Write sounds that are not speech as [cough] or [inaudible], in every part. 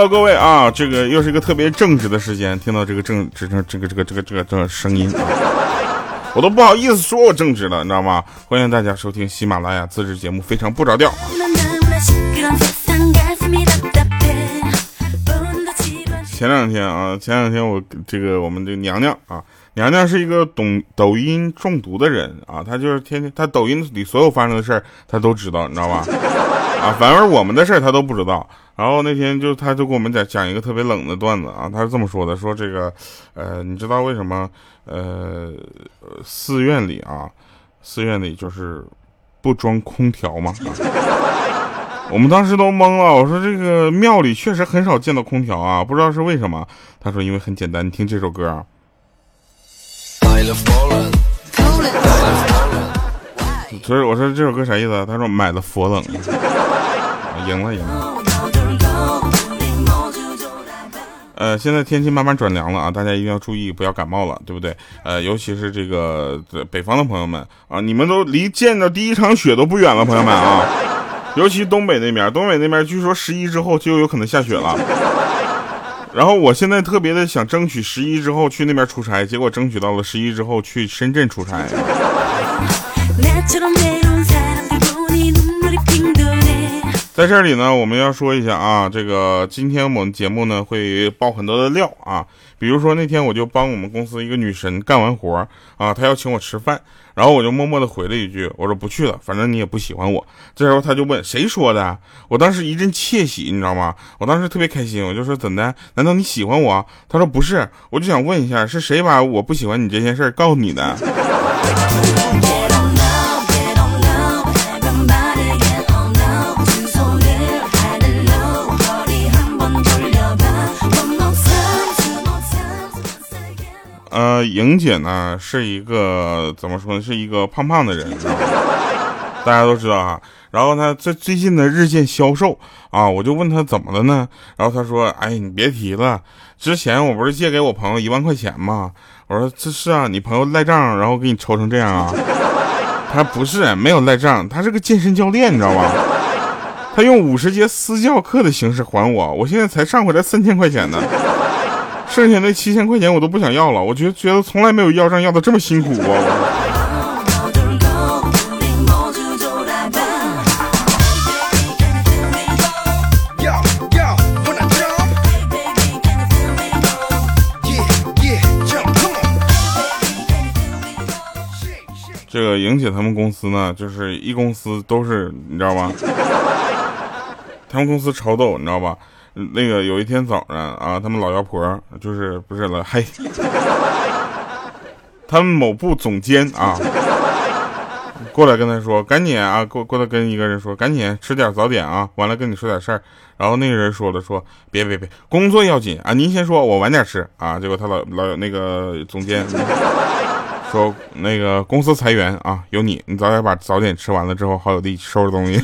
Hello，各位啊，这个又是一个特别正直的时间，听到这个正直这这个这个这个这个这个声音啊，我都不好意思说我正直了，你知道吗？欢迎大家收听喜马拉雅自制节目《非常不着调》。前两天啊，前两天我这个我们这娘娘啊，娘娘是一个懂抖音中毒的人啊，她就是天天她抖音里所有发生的事儿她都知道，你知道吧？啊，反而我们的事儿她都不知道。然后那天就他就给我们讲讲一个特别冷的段子啊，他是这么说的，说这个呃，你知道为什么呃寺院里啊，寺院里就是不装空调吗？[laughs] 我们当时都懵了，我说这个庙里确实很少见到空调啊，不知道是为什么。他说因为很简单，你听这首歌啊。所以我说这首歌啥意思？他说买了佛冷，赢了赢了。呃，现在天气慢慢转凉了啊，大家一定要注意，不要感冒了，对不对？呃，尤其是这个北方的朋友们啊，你们都离见到第一场雪都不远了，朋友们啊。[laughs] 尤其东北那边，东北那边据说十一之后就有可能下雪了。然后我现在特别的想争取十一之后去那边出差，结果争取到了十一之后去深圳出差。在这里呢，我们要说一下啊，这个今天我们节目呢会爆很多的料啊，比如说那天我就帮我们公司一个女神干完活啊，她要请我吃饭，然后我就默默的回了一句，我说不去了，反正你也不喜欢我。这时候她就问谁说的，我当时一阵窃喜，你知道吗？我当时特别开心，我就说怎的？难道你喜欢我？她说不是，我就想问一下，是谁把我不喜欢你这件事告诉你的？[laughs] 呃，莹姐呢是一个怎么说呢，是一个胖胖的人，[laughs] 大家都知道啊。然后呢，最最近呢日渐消瘦啊，我就问他怎么了呢？然后他说：“哎，你别提了，之前我不是借给我朋友一万块钱吗？”我说：“这是啊，你朋友赖账，然后给你抽成这样啊？” [laughs] 他不是，没有赖账，他是个健身教练，你知道吧？他用五十节私教课的形式还我，我现在才上回来三千块钱呢。剩下那七千块钱我都不想要了，我觉觉得从来没有要账要的这么辛苦啊！这个莹姐他们公司呢，就是一公司都是你知道吗？他们公司超逗，你知道吧？那个有一天早上啊，他们老妖婆就是不是了，[laughs] 嘿，他们某部总监啊，过来跟他说，赶紧啊，过过来跟一个人说，赶紧吃点早点啊，完了跟你说点事儿。然后那个人说了，说别别别，工作要紧啊，您先说，我晚点吃啊。结果他老老那个总监 [laughs] 说，那个公司裁员啊，有你，你早点把早点吃完了之后，好有力收拾东西。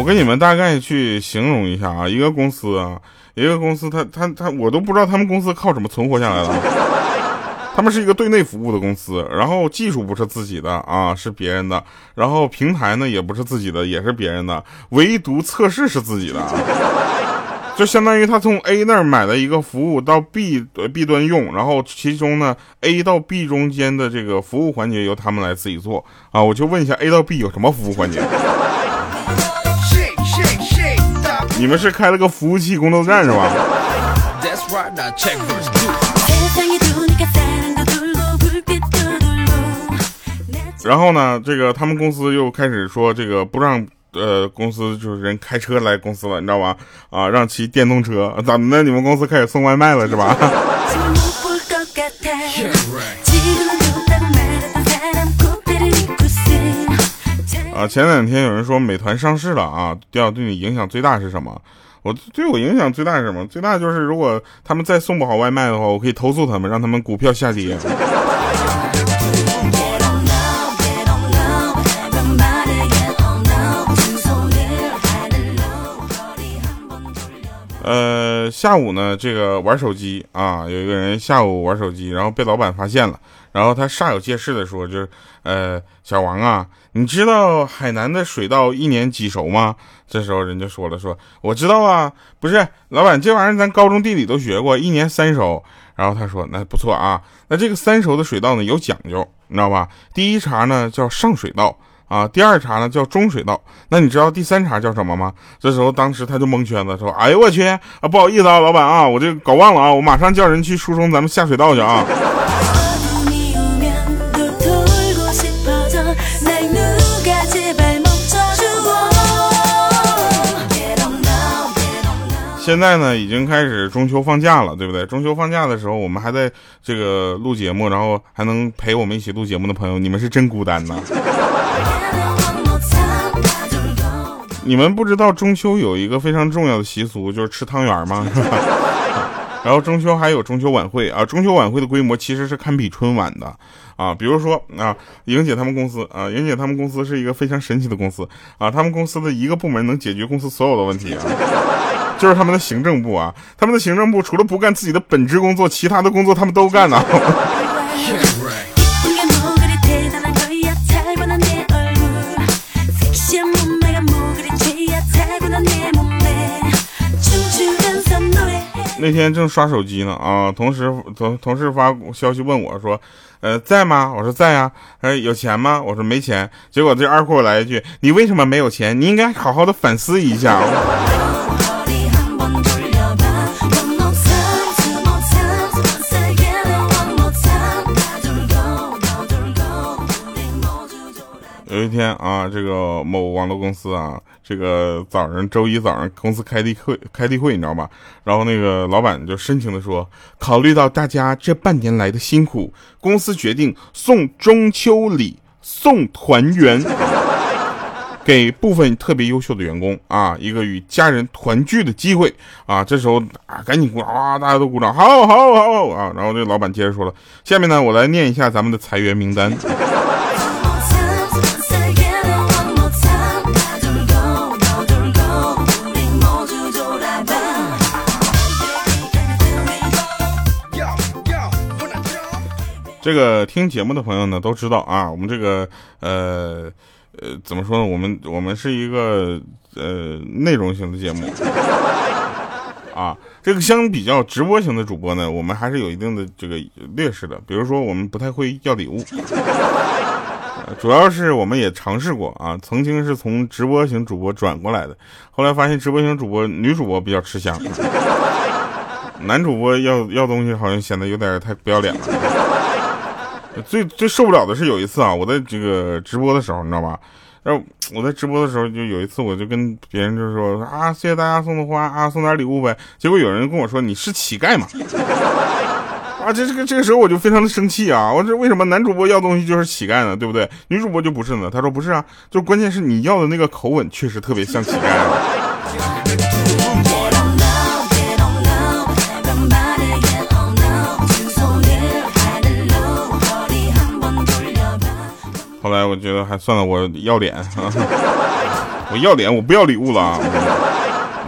我跟你们大概去形容一下啊，一个公司啊，一个公司，他他他，我都不知道他们公司靠什么存活下来的。他们是一个对内服务的公司，然后技术不是自己的啊，是别人的，然后平台呢也不是自己的，也是别人的，唯独测试是自己的。就相当于他从 A 那儿买了一个服务到 B B 端用，然后其中呢 A 到 B 中间的这个服务环节由他们来自己做啊。我就问一下 A 到 B 有什么服务环节？你们是开了个服务器工作站是吧？然后呢，这个他们公司又开始说这个不让。呃，公司就是人开车来公司了，你知道吧？啊，让骑电动车，怎么的？你们公司开始送外卖了是吧？[laughs] 啊，前两天有人说美团上市了啊，要对你影响最大是什么？我对我影响最大是什么？最大就是如果他们再送不好外卖的话，我可以投诉他们，让他们股票下跌。呃，下午呢，这个玩手机啊，有一个人下午玩手机，然后被老板发现了，然后他煞有介事的说，就是呃，小王啊，你知道海南的水稻一年几熟吗？这时候人家说了，说我知道啊，不是老板，这玩意儿咱高中地理都学过，一年三熟。然后他说，那不错啊，那这个三熟的水稻呢有讲究，你知道吧？第一茬呢叫上水稻。啊，第二茬呢叫中水稻，那你知道第三茬叫什么吗？这时候当时他就蒙圈子，说：“哎呦我去啊，不好意思啊，老板啊，我这搞忘了啊，我马上叫人去疏通咱们下水道去啊。”现在呢，已经开始中秋放假了，对不对？中秋放假的时候，我们还在这个录节目，然后还能陪我们一起录节目的朋友，你们是真孤单呐。你们不知道中秋有一个非常重要的习俗，就是吃汤圆吗？[laughs] 然后中秋还有中秋晚会啊，中秋晚会的规模其实是堪比春晚的啊。比如说啊，莹姐他们公司啊，莹姐他们公司是一个非常神奇的公司啊，他们公司的一个部门能解决公司所有的问题啊，就是他们的行政部啊，他们的行政部除了不干自己的本职工作，其他的工作他们都干呢。[laughs] 那天正刷手机呢啊，同时同同事发消息问我说，呃，在吗？我说在呀。呃，有钱吗？我说没钱。结果这二货来一句，你为什么没有钱？你应该好好的反思一下。有一天啊，这个某网络公司啊，这个早上周一早上公司开例会，开例会你知道吧？然后那个老板就深情的说，考虑到大家这半年来的辛苦，公司决定送中秋礼，送团圆，[laughs] 给部分特别优秀的员工啊，一个与家人团聚的机会啊。这时候啊，赶紧鼓掌啊，大家都鼓掌，好好好啊。然后这老板接着说了，下面呢，我来念一下咱们的裁员名单。这个听节目的朋友呢都知道啊，我们这个呃呃怎么说呢？我们我们是一个呃内容型的节目啊。这个相比较直播型的主播呢，我们还是有一定的这个劣势的。比如说，我们不太会要礼物，主要是我们也尝试过啊，曾经是从直播型主播转过来的，后来发现直播型主播女主播比较吃香，男主播要要东西好像显得有点太不要脸了。最最受不了的是有一次啊，我在这个直播的时候，你知道吧？然后我在直播的时候，就有一次，我就跟别人就说啊，谢谢大家送的花啊，送点礼物呗。结果有人跟我说你是乞丐吗？[laughs] 啊，这这个这个时候我就非常的生气啊！我这为什么男主播要东西就是乞丐呢？对不对？女主播就不是呢？他说不是啊，就关键是你要的那个口吻确实特别像乞丐啊。后来我觉得还算了，我要脸，[laughs] 我要脸，我不要礼物了啊。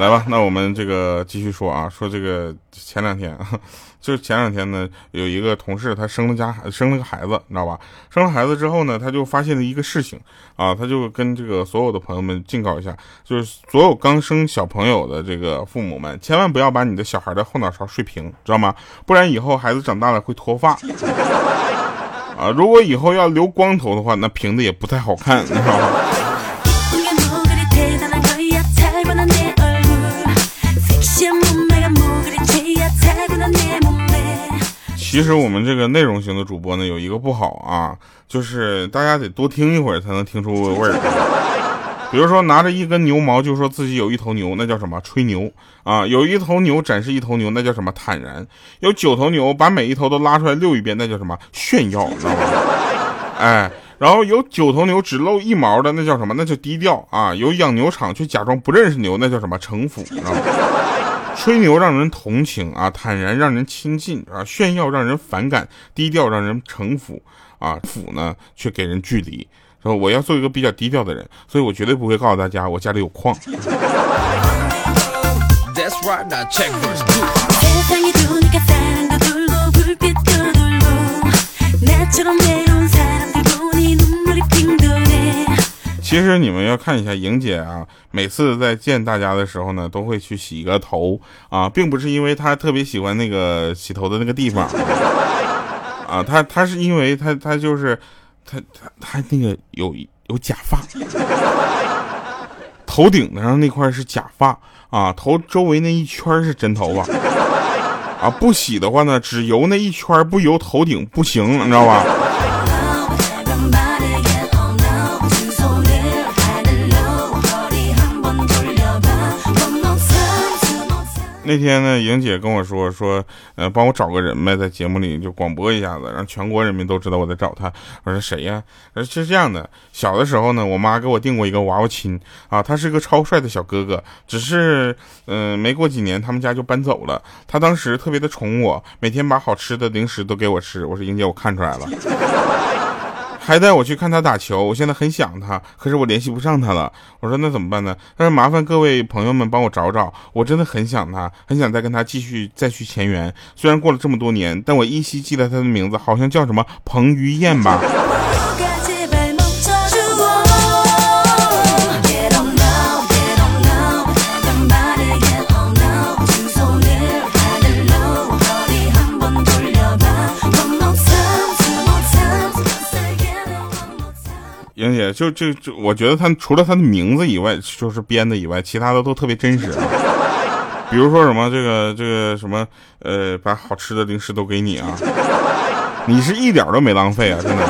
来吧，那我们这个继续说啊，说这个前两天，[laughs] 就是前两天呢，有一个同事他生了家生了个孩子，你知道吧？生了孩子之后呢，他就发现了一个事情啊，他就跟这个所有的朋友们警告一下，就是所有刚生小朋友的这个父母们，千万不要把你的小孩的后脑勺睡平，知道吗？不然以后孩子长大了会脱发。啊，如果以后要留光头的话，那瓶子也不太好看，你知道吗？其实我们这个内容型的主播呢，有一个不好啊，就是大家得多听一会儿才能听出味儿。比如说拿着一根牛毛就说自己有一头牛，那叫什么吹牛啊？有一头牛展示一头牛，那叫什么坦然？有九头牛把每一头都拉出来遛一遍，那叫什么炫耀？知道吗？哎，然后有九头牛只露一毛的，那叫什么？那叫低调啊！有养牛场却假装不认识牛，那叫什么城府？知道吗？吹牛让人同情啊，坦然让人亲近啊，炫耀让人反感，低调让人城府啊，府呢却给人距离。说我要做一个比较低调的人，所以我绝对不会告诉大家我家里有矿。其实你们要看一下莹姐啊，每次在见大家的时候呢，都会去洗一个头啊，并不是因为她特别喜欢那个洗头的那个地方。啊，她她是因为她她就是他他他那个有有假发，头顶上那块是假发啊，头周围那一圈是真头发啊，不洗的话呢，只油那一圈不油头顶不行，你知道吧？那天呢，莹姐跟我说说，呃，帮我找个人呗，在节目里就广播一下子，让全国人民都知道我在找他。我说谁呀？呃，是这样的，小的时候呢，我妈给我订过一个娃娃亲啊，他是个超帅的小哥哥，只是，嗯，没过几年他们家就搬走了。他当时特别的宠我，每天把好吃的零食都给我吃。我说莹姐，我看出来了。还带我去看他打球，我现在很想他，可是我联系不上他了。我说那怎么办呢？他说麻烦各位朋友们帮我找找，我真的很想他，很想再跟他继续再续前缘。虽然过了这么多年，但我依稀记得他的名字，好像叫什么彭于晏吧。就就就，我觉得他除了他的名字以外，就是编的以外，其他的都特别真实。[laughs] 比如说什么这个这个什么，呃，把好吃的零食都给你啊，你是一点都没浪费啊，真的。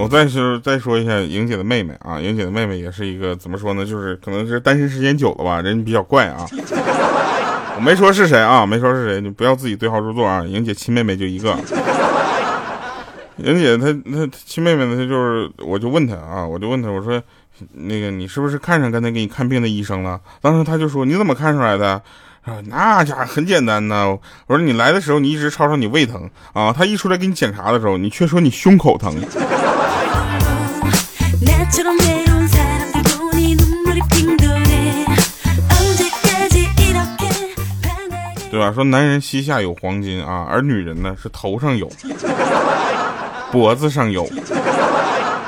我再说再说一下莹姐的妹妹啊，莹姐的妹妹也是一个怎么说呢，就是可能是单身时间久了吧，人比较怪啊。我没说是谁啊，没说是谁，你不要自己对号入座啊。莹姐亲妹妹就一个，莹姐她她亲妹妹呢，她就是我就问她啊，我就问她，我说那个你是不是看上刚才给你看病的医生了？当时她就说你怎么看出来的？啊，那家伙很简单呐。我说你来的时候你一直吵吵你胃疼啊，他一出来给你检查的时候，你却说你胸口疼。[laughs] 对吧？说男人膝下有黄金啊，而女人呢是头上有，脖子上有，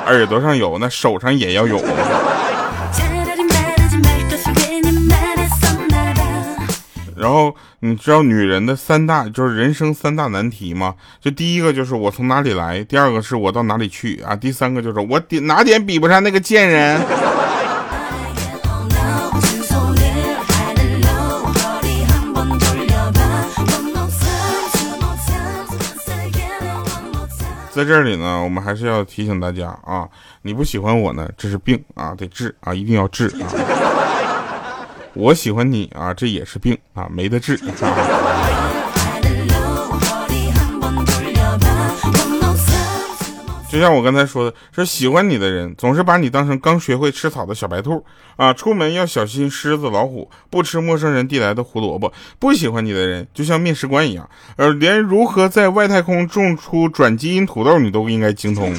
耳朵上有，那手上也要有。然后你知道女人的三大就是人生三大难题吗？就第一个就是我从哪里来，第二个是我到哪里去啊，第三个就是我点哪点比不上那个贱人。在这里呢，我们还是要提醒大家啊，你不喜欢我呢，这是病啊，得治啊，一定要治啊。[laughs] 我喜欢你啊，这也是病啊，没得治。就像我刚才说的，说喜欢你的人总是把你当成刚学会吃草的小白兔啊，出门要小心狮子老虎，不吃陌生人递来的胡萝卜。不喜欢你的人就像面试官一样，呃，连如何在外太空种出转基因土豆你都应该精通。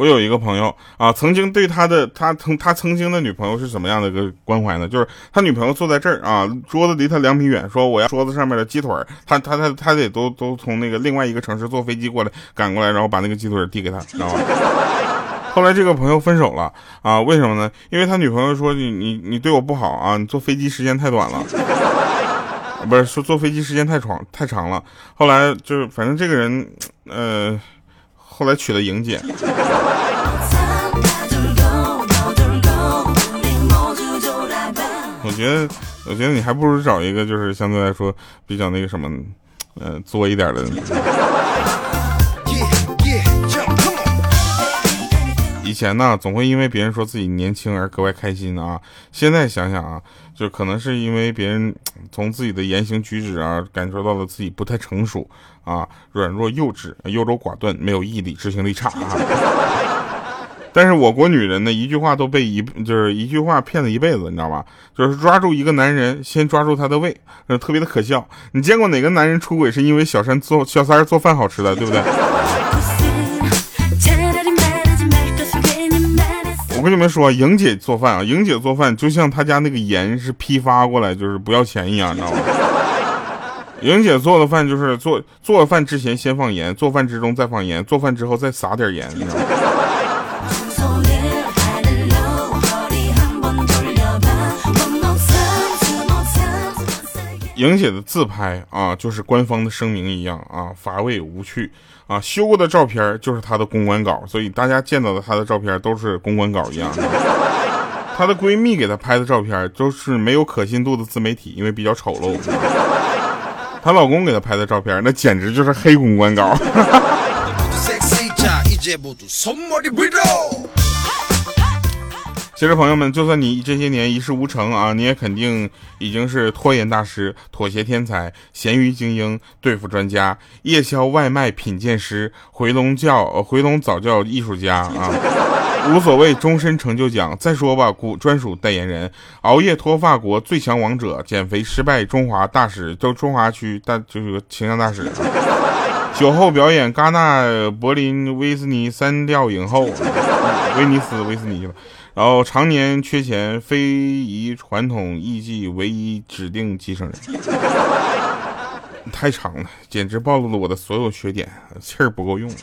我有一个朋友啊，曾经对他的他曾他曾经的女朋友是什么样的一个关怀呢？就是他女朋友坐在这儿啊，桌子离他两米远，说我要桌子上面的鸡腿他他他他得都都从那个另外一个城市坐飞机过来赶过来，然后把那个鸡腿递给他，知道吧？[laughs] 后来这个朋友分手了啊？为什么呢？因为他女朋友说你你你对我不好啊，你坐飞机时间太短了，不是说坐飞机时间太长太长了。后来就是反正这个人，呃。后来娶了莹姐。我觉得，我觉得你还不如找一个就是相对来说比较那个什么，呃，作一点的。以前呢，总会因为别人说自己年轻而格外开心啊。现在想想啊，就可能是因为别人从自己的言行举止啊，感受到了自己不太成熟啊，软弱幼稚、优柔寡断、没有毅力、执行力差啊。[laughs] 但是我国女人呢，一句话都被一就是一句话骗了一辈子，你知道吧？就是抓住一个男人，先抓住他的胃，特别的可笑。你见过哪个男人出轨是因为小三做小三做饭好吃的，对不对？我跟你们说，莹姐做饭啊，莹姐做饭就像她家那个盐是批发过来，就是不要钱一样，你知道吗？[laughs] 莹姐做的饭就是做做饭之前先放盐，做饭之中再放盐，做饭之后再撒点盐，你知道吗？莹姐的自拍啊，就是官方的声明一样啊，乏味无趣啊。修过的照片就是她的公关稿，所以大家见到的她的照片都是公关稿一样。[laughs] 她的闺蜜给她拍的照片都是没有可信度的自媒体，因为比较丑陋。她老公给她拍的照片，那简直就是黑公关稿。其实朋友们，就算你这些年一事无成啊，你也肯定已经是拖延大师、妥协天才、咸鱼精英、对付专家、夜宵外卖品鉴师、回笼觉回笼早教艺术家啊，无所谓终身成就奖。再说吧，古专属代言人，熬夜脱发国最强王者，减肥失败中华大使，都中华区大就是个形象大使。酒后表演，戛纳、柏林、威斯尼三调影后，威尼斯、威斯尼了。然后常年缺钱，非遗传统艺伎唯一指定继承人，[laughs] 太长了，简直暴露了我的所有缺点，气儿不够用。夜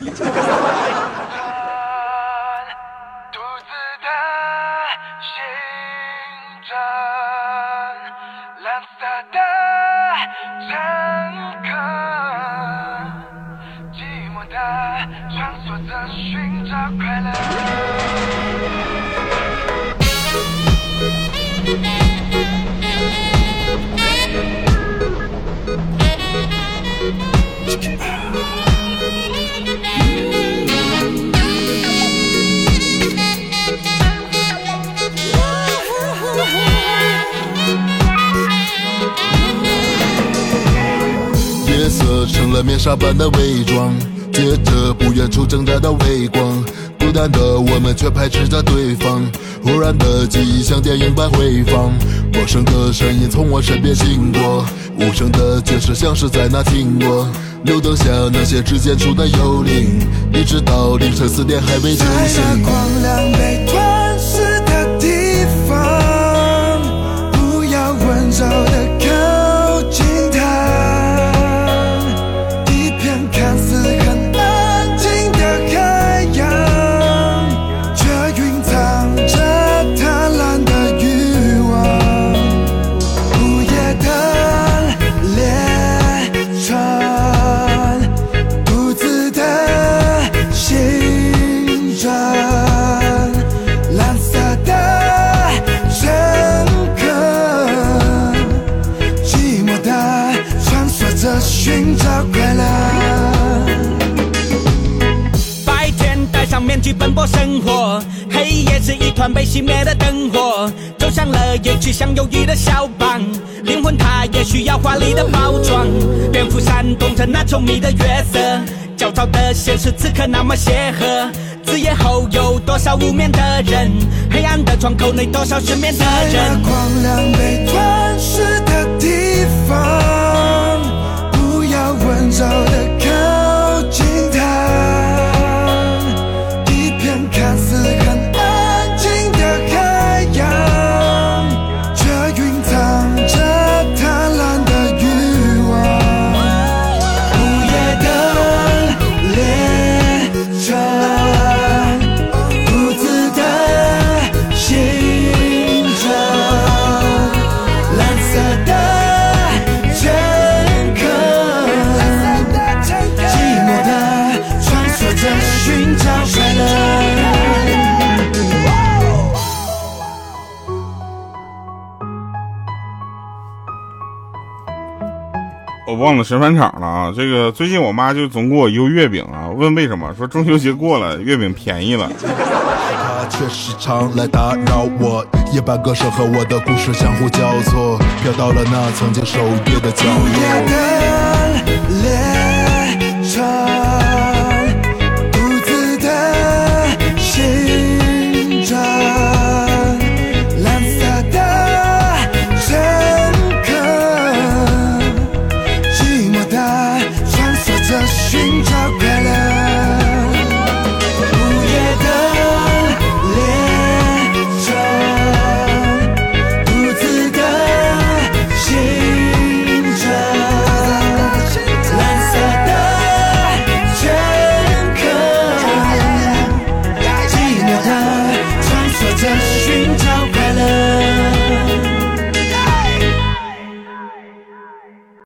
成了面纱般的伪装，接着不远处挣扎的微光，孤单的我们却排斥着对方。忽然的记忆像电影般回放，陌生的声音从我身边经过，无声的却是像是在那听过。路灯下那些指尖处的幽灵，一直到凌晨四点还未惊醒。在那光亮被吞噬的地方，不要温柔的被熄灭的灯火，走向了也去像忧郁的小邦，灵魂它也需要华丽的包装。蝙蝠扇动着那稠密的月色，焦躁的现实此刻那么协和。子夜后有多少无眠的人？黑暗的窗口内多少失眠的人？在那光亮被吞噬的地方，不要温柔的。靠近忘了神返场了啊！这个最近我妈就总给我邮月饼啊，问为什么？说中秋节过了，月饼便宜了。他却时常来打扰我，夜半歌声和我的故事相互交错，飘到了那曾经守夜的角落。